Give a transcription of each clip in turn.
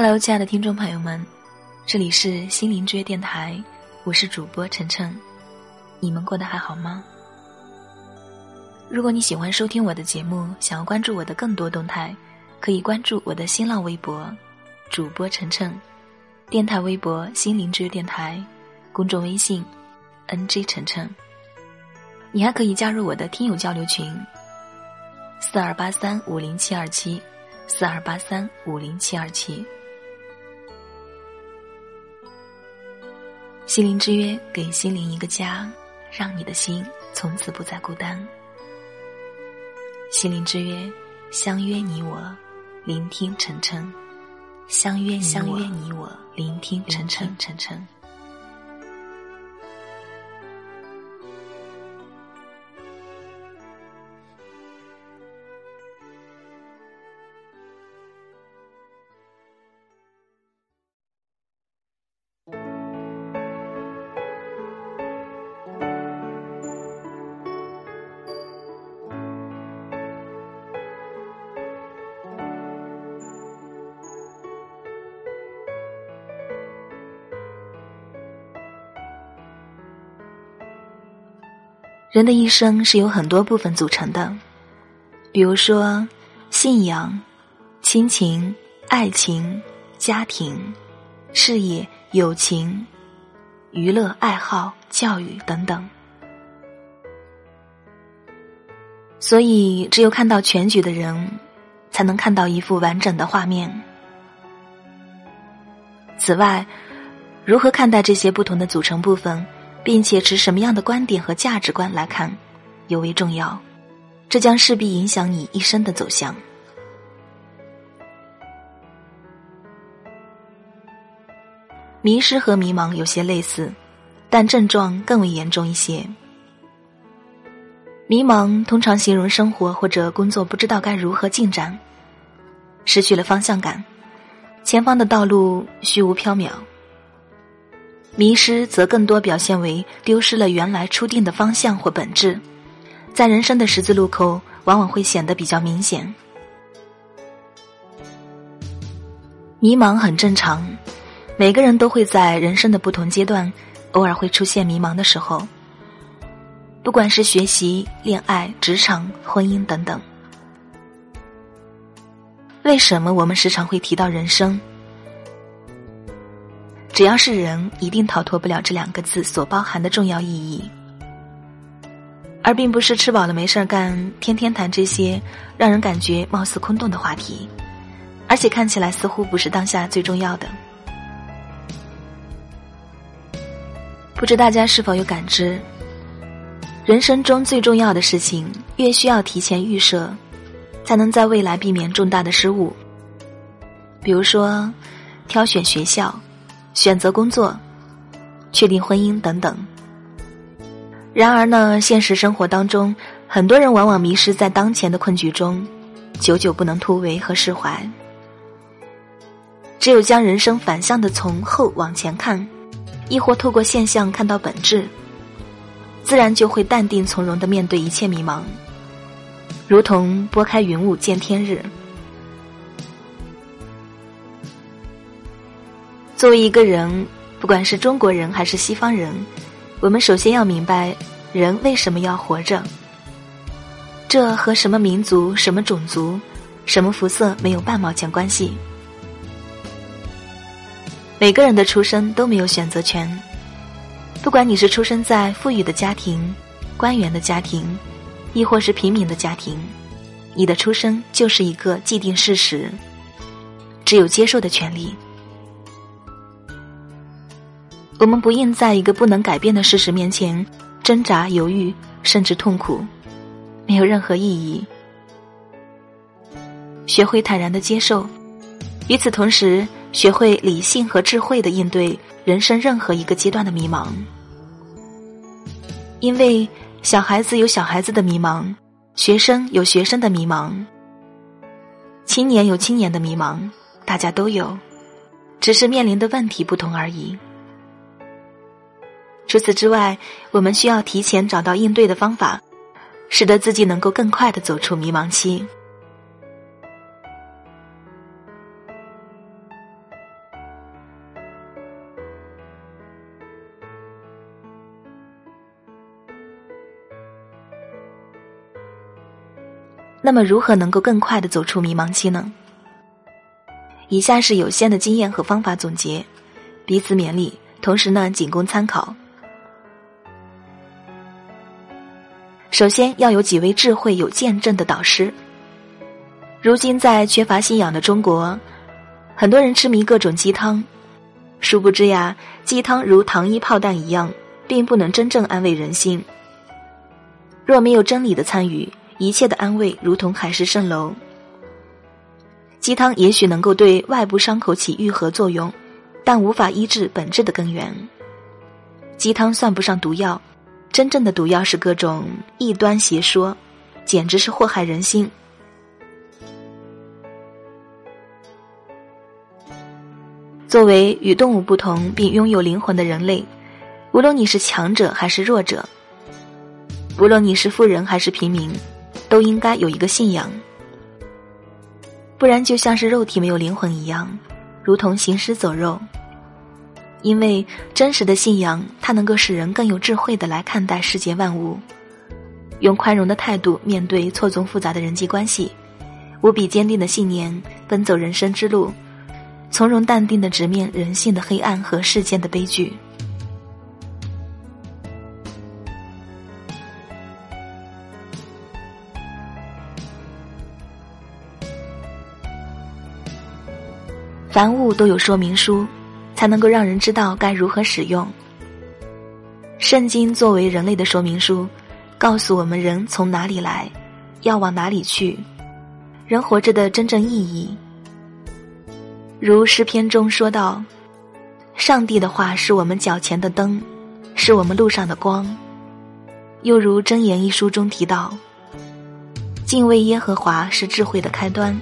Hello，亲爱的听众朋友们，这里是心灵之约电台，我是主播晨晨，你们过得还好吗？如果你喜欢收听我的节目，想要关注我的更多动态，可以关注我的新浪微博主播晨晨，电台微博心灵之约电台，公众微信 NG 晨晨。你还可以加入我的听友交流群：四二八三五零七二七，四二八三五零七二七。心灵之约，给心灵一个家，让你的心从此不再孤单。心灵之约，相约你我，聆听晨晨。相约相约你我，聆听晨晨晨晨。人的一生是由很多部分组成的，比如说信仰、亲情、爱情、家庭、事业、友情、娱乐、爱好、教育等等。所以，只有看到全局的人，才能看到一幅完整的画面。此外，如何看待这些不同的组成部分？并且持什么样的观点和价值观来看，尤为重要。这将势必影响你一生的走向。迷失和迷茫有些类似，但症状更为严重一些。迷茫通常形容生活或者工作不知道该如何进展，失去了方向感，前方的道路虚无缥缈。迷失则更多表现为丢失了原来初定的方向或本质，在人生的十字路口，往往会显得比较明显。迷茫很正常，每个人都会在人生的不同阶段，偶尔会出现迷茫的时候。不管是学习、恋爱、职场、婚姻等等。为什么我们时常会提到人生？只要是人，一定逃脱不了这两个字所包含的重要意义，而并不是吃饱了没事儿干，天天谈这些让人感觉貌似空洞的话题，而且看起来似乎不是当下最重要的。不知大家是否有感知？人生中最重要的事情，越需要提前预设，才能在未来避免重大的失误。比如说，挑选学校。选择工作、确定婚姻等等。然而呢，现实生活当中，很多人往往迷失在当前的困局中，久久不能突围和释怀。只有将人生反向的从后往前看，亦或透过现象看到本质，自然就会淡定从容的面对一切迷茫，如同拨开云雾见天日。作为一个人，不管是中国人还是西方人，我们首先要明白人为什么要活着。这和什么民族、什么种族、什么肤色没有半毛钱关系。每个人的出生都没有选择权，不管你是出生在富裕的家庭、官员的家庭，亦或是平民的家庭，你的出生就是一个既定事实，只有接受的权利。我们不应在一个不能改变的事实面前挣扎、犹豫，甚至痛苦，没有任何意义。学会坦然的接受，与此同时，学会理性和智慧的应对人生任何一个阶段的迷茫。因为小孩子有小孩子的迷茫，学生有学生的迷茫，青年有青年的迷茫，大家都有，只是面临的问题不同而已。除此之外我们需要提前找到应对的方法使得自己能够更快的走出迷茫期。那么如何能够更快的走出迷茫期呢？以下是有限的经验和方法总结彼此勉励同时呢仅供参考。首先要有几位智慧有见证的导师。如今在缺乏信仰的中国，很多人痴迷各种鸡汤，殊不知呀，鸡汤如糖衣炮弹一样，并不能真正安慰人心。若没有真理的参与，一切的安慰如同海市蜃楼。鸡汤也许能够对外部伤口起愈合作用，但无法医治本质的根源。鸡汤算不上毒药，真正的毒药是各种异端邪说，简直是祸害人心。作为与动物不同并拥有灵魂的人类，无论你是强者还是弱者，无论你是富人还是平民，都应该有一个信仰。不然就像是肉体没有灵魂一样，如同行尸走肉。因为真实的信仰，它能够使人更有智慧的来看待世界万物，用宽容的态度面对错综复杂的人际关系，无比坚定的信念奔走人生之路。从容淡定的直面人性的黑暗和世间的悲剧。凡物都有说明书，才能够让人知道该如何使用。圣经作为人类的说明书，告诉我们人从哪里来，要往哪里去，人活着的真正意义。如诗篇中说道：“上帝的话是我们脚前的灯，是我们路上的光。”又如箴言一书中提到：“敬畏耶和华是智慧的开端，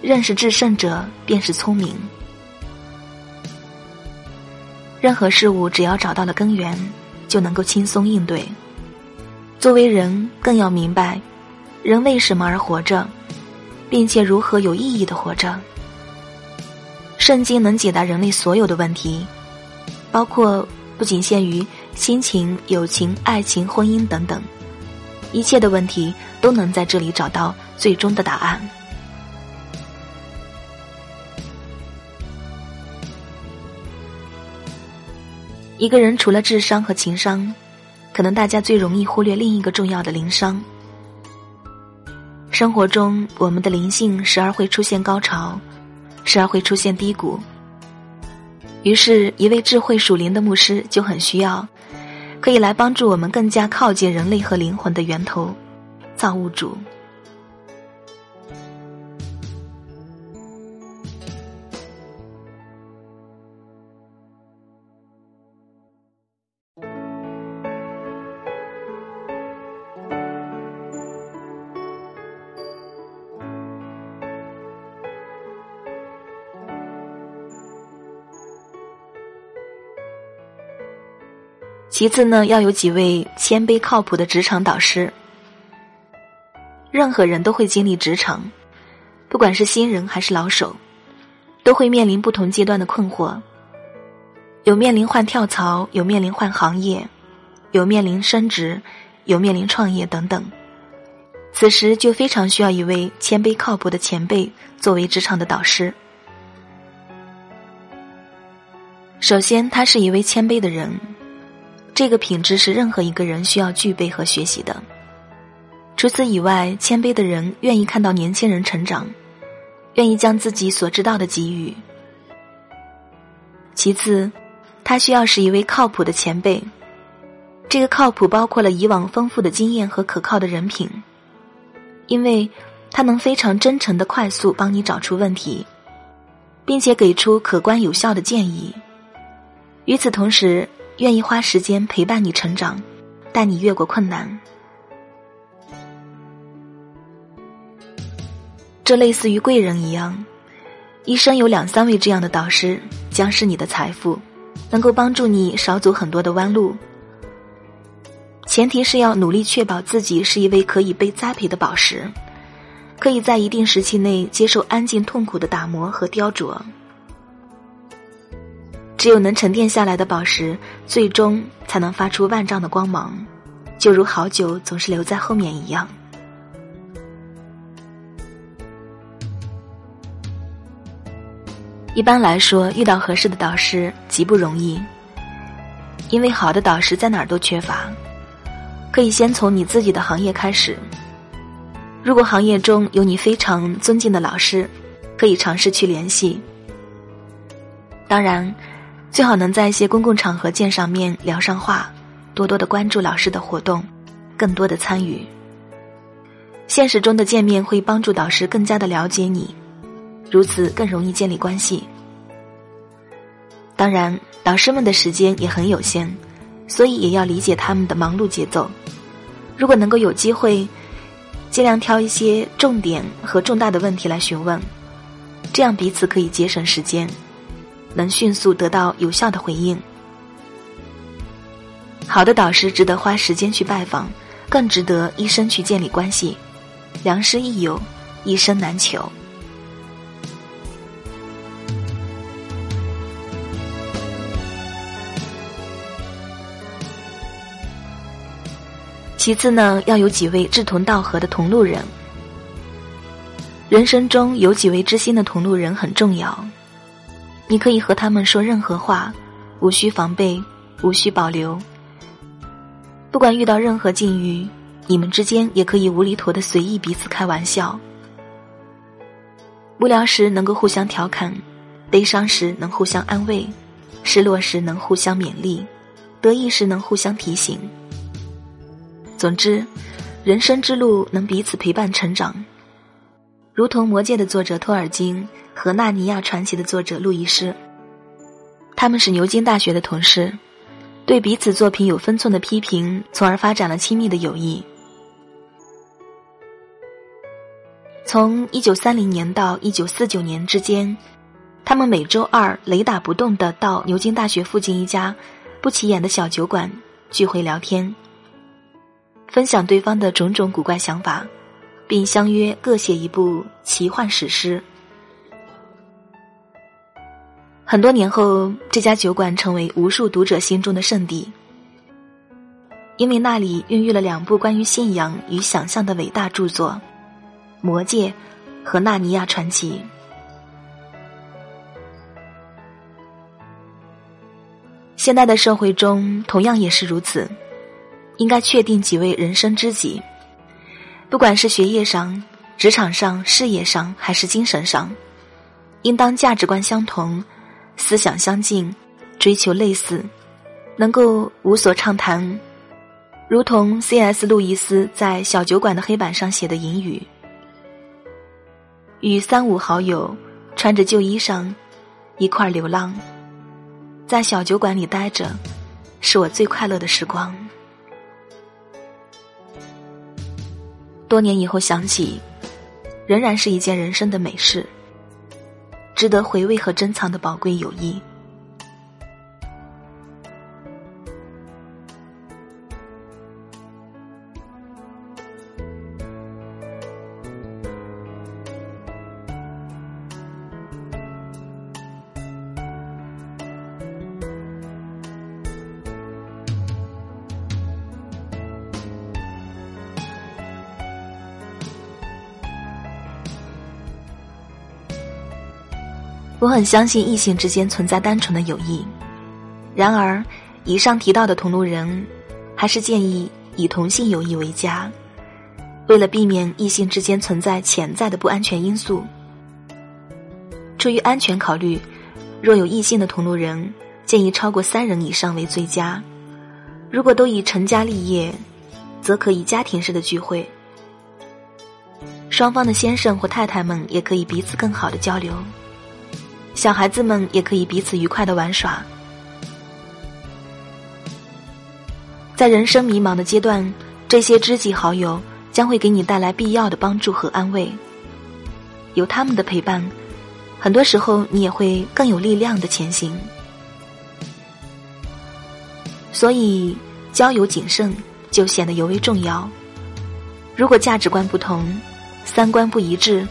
认识至圣者便是聪明。”任何事物只要找到了根源，就能够轻松应对。作为人，更要明白人为什么而活着，并且如何有意义的活着。圣经能解答人类所有的问题，包括不仅限于亲情、友情、爱情、婚姻等等，一切的问题都能在这里找到最终的答案。一个人除了智商和情商，可能大家最容易忽略另一个重要的灵商。生活中，我们的灵性时而会出现高潮。时而会出现低谷，于是，一位智慧属灵的牧师就很需要，可以来帮助我们更加靠近人类和灵魂的源头——造物主。其次呢，要有几位谦卑靠谱的职场导师。任何人都会经历职场，不管是新人还是老手，都会面临不同阶段的困惑。有面临换跳槽，有面临换行业，有面临升职，有面临创业等等。此时就非常需要一位谦卑靠谱的前辈作为职场的导师。首先，他是一位谦卑的人。这个品质是任何一个人需要具备和学习的。除此以外，谦卑的人愿意看到年轻人成长，愿意将自己所知道的给予。其次，他需要是一位靠谱的前辈。这个靠谱包括了以往丰富的经验和可靠的人品，因为他能非常真诚的快速帮你找出问题，并且给出可观有效的建议。与此同时，愿意花时间陪伴你成长，带你越过困难。这类似于贵人一样，一生有两三位这样的导师，将是你的财富，能够帮助你少走很多的弯路。前提是要努力确保自己是一位可以被栽培的宝石，可以在一定时期内接受安静痛苦的打磨和雕琢。只有能沉淀下来的宝石最终才能发出万丈的光芒就如好酒总是留在后面一样。一般来说遇到合适的导师极不容易因为好的导师在哪儿都缺乏。可以先从你自己的行业开始。如果行业中有你非常尊敬的老师可以尝试去联系。当然最好能在一些公共场合见上面聊上话，多多的关注老师的活动，更多的参与。现实中的见面会帮助导师更加的了解你，如此更容易建立关系。当然，导师们的时间也很有限，所以也要理解他们的忙碌节奏。如果能够有机会，尽量挑一些重点和重大的问题来询问，这样彼此可以节省时间。能迅速得到有效的回应。好的导师值得花时间去拜访，更值得一生去建立关系。良师益友，一生难求。其次呢，要有几位志同道合的同路人。人生中有几位知心的同路人很重要。你可以和他们说任何话，无需防备，无需保留。不管遇到任何境遇，你们之间也可以无厘头的随意彼此开玩笑。无聊时能够互相调侃，悲伤时能互相安慰，失落时能互相勉励，得意时能互相提醒。总之，人生之路能彼此陪伴成长，如同《魔戒》的作者托尔金。和《纳尼亚传奇》的作者路易斯，他们是牛津大学的同事，对彼此作品有分寸的批评，从而发展了亲密的友谊。从一九三零年到一九四九年之间，他们每周二雷打不动的到牛津大学附近一家不起眼的小酒馆聚会聊天，分享对方的种种古怪想法，并相约各写一部奇幻史诗。很多年后，这家酒馆成为无数读者心中的圣地，因为那里孕育了两部关于信仰与想象的伟大著作，《魔戒》和《纳尼亚传奇》。现代的社会中同样也是如此，应该确定几位人生知己，不管是学业上、职场上、事业上，还是精神上，应当价值观相同。思想相近，追求类似，能够无所畅谈，如同 C.S. 路易斯在小酒馆的黑板上写的引语：“与三五好友穿着旧衣裳，一块流浪，在小酒馆里待着，是我最快乐的时光。”多年以后想起，仍然是一件人生的美事。值得回味和珍藏的宝贵友谊。很相信异性之间存在单纯的友谊，然而，以上提到的同路人，还是建议以同性友谊为佳。为了避免异性之间存在潜在的不安全因素，出于安全考虑，若有异性的同路人，建议超过三人以上为最佳。如果都已成家立业，则可以家庭式的聚会，双方的先生或太太们也可以彼此更好的交流。小孩子们也可以彼此愉快的玩耍。在人生迷茫的阶段，这些知己好友将会给你带来必要的帮助和安慰。有他们的陪伴，很多时候你也会更有力量的前行。所以，交友谨慎就显得尤为重要。如果价值观不同，三观不一致，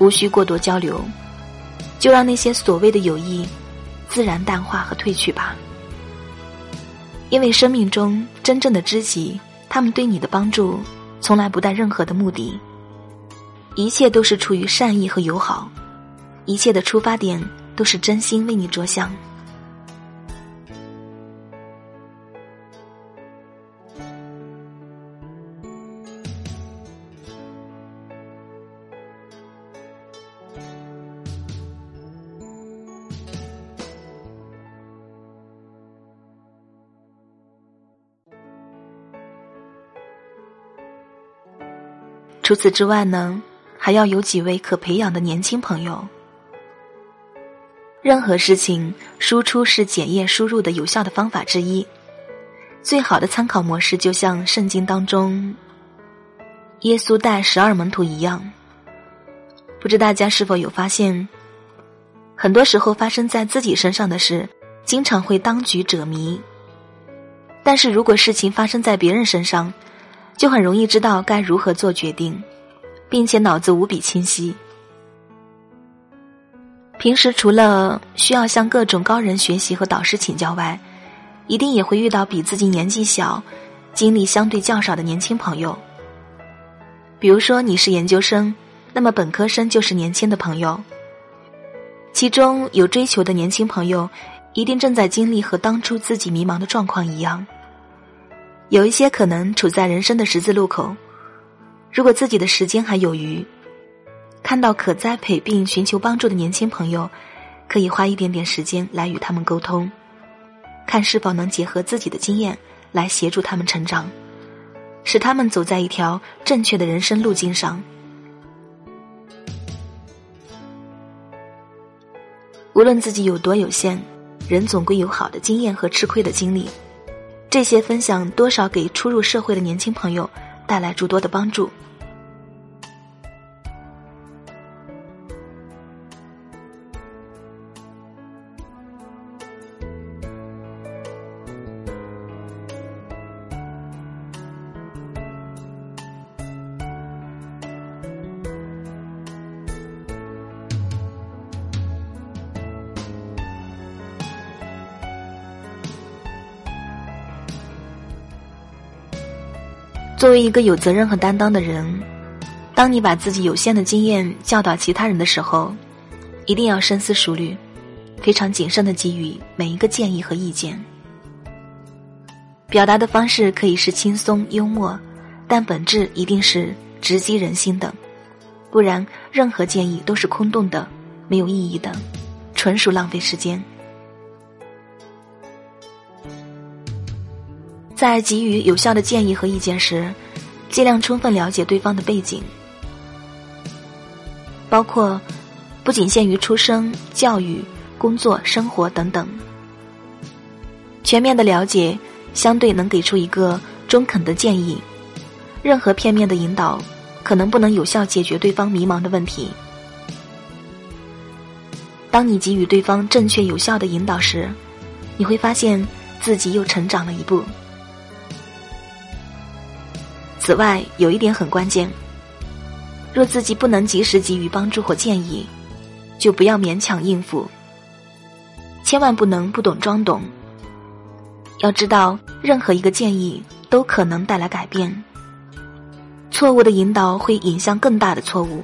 无需过多交流。就让那些所谓的友谊自然淡化和褪去吧，因为生命中真正的知己，他们对你的帮助从来不带任何的目的，一切都是出于善意和友好，一切的出发点都是真心为你着想。除此之外呢，还要有几位可培养的年轻朋友。任何事情，输出是检验输入的有效的方法之一。最好的参考模式，就像圣经当中耶稣带十二门徒一样。不知大家是否有发现，很多时候发生在自己身上的事，经常会当局者迷。但是如果事情发生在别人身上，就很容易知道该如何做决定，并且脑子无比清晰。平时除了需要向各种高人学习和导师请教外，一定也会遇到比自己年纪小、经历相对较少的年轻朋友。比如说你是研究生，那么本科生就是年轻的朋友。其中有追求的年轻朋友，一定正在经历和当初自己迷茫的状况一样。有一些可能处在人生的十字路口，如果自己的时间还有余，看到可栽培并寻求帮助的年轻朋友，可以花一点点时间来与他们沟通，看是否能结合自己的经验来协助他们成长，使他们走在一条正确的人生路径上。无论自己有多有限，人总归有好的经验和吃亏的经历。这些分享多少给初入社会的年轻朋友带来诸多的帮助。作为一个有责任和担当的人，当你把自己有限的经验教导其他人的时候，一定要深思熟虑，非常谨慎的给予每一个建议和意见。表达的方式可以是轻松幽默，但本质一定是直击人心的，不然任何建议都是空洞的，没有意义的，纯属浪费时间。在给予有效的建议和意见时，尽量充分了解对方的背景，包括不仅限于出生、教育、工作、生活等等。全面的了解，相对能给出一个中肯的建议。任何片面的引导，可能不能有效解决对方迷茫的问题。当你给予对方正确有效的引导时，你会发现自己又成长了一步。此外，有一点很关键：若自己不能及时给予帮助或建议，就不要勉强应付。千万不能不懂装懂。要知道，任何一个建议都可能带来改变。错误的引导会引向更大的错误。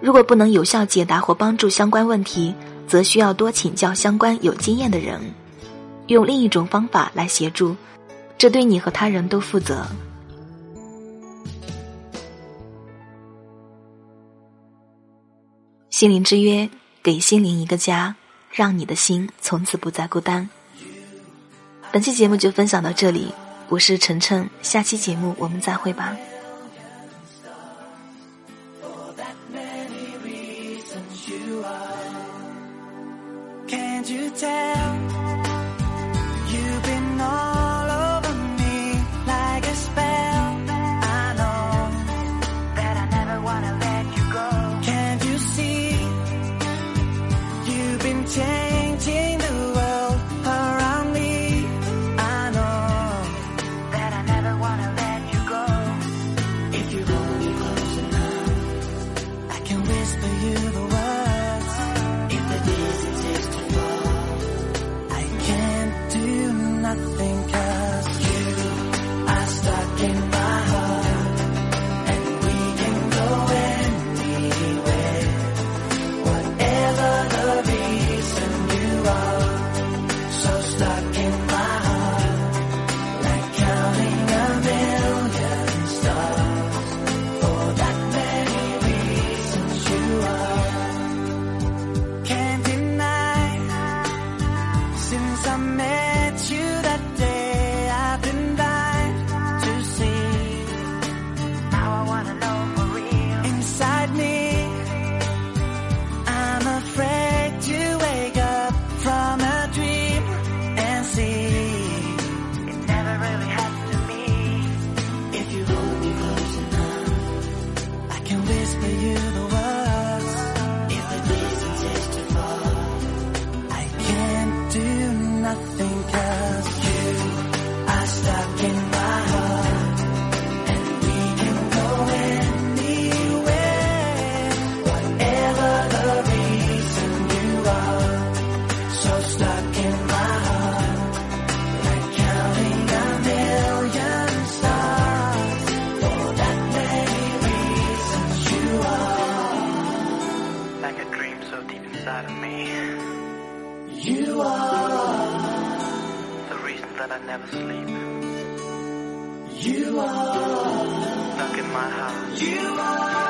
如果不能有效解答或帮助相关问题，则需要多请教相关有经验的人，用另一种方法来协助，这对你和他人都负责。心灵之约，给心灵一个家，让你的心从此不再孤单。本期节目就分享到这里，我是晨晨，下期节目我们再会吧。inside of me. You are the reason that I never sleep. You are stuck in my house. You are.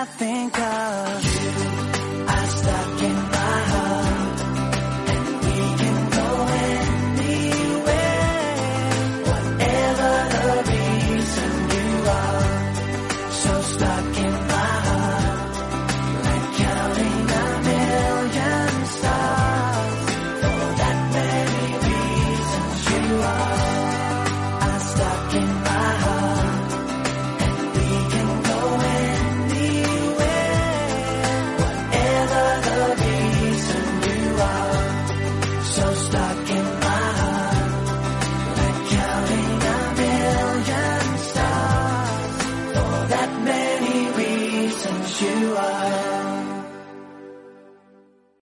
I think of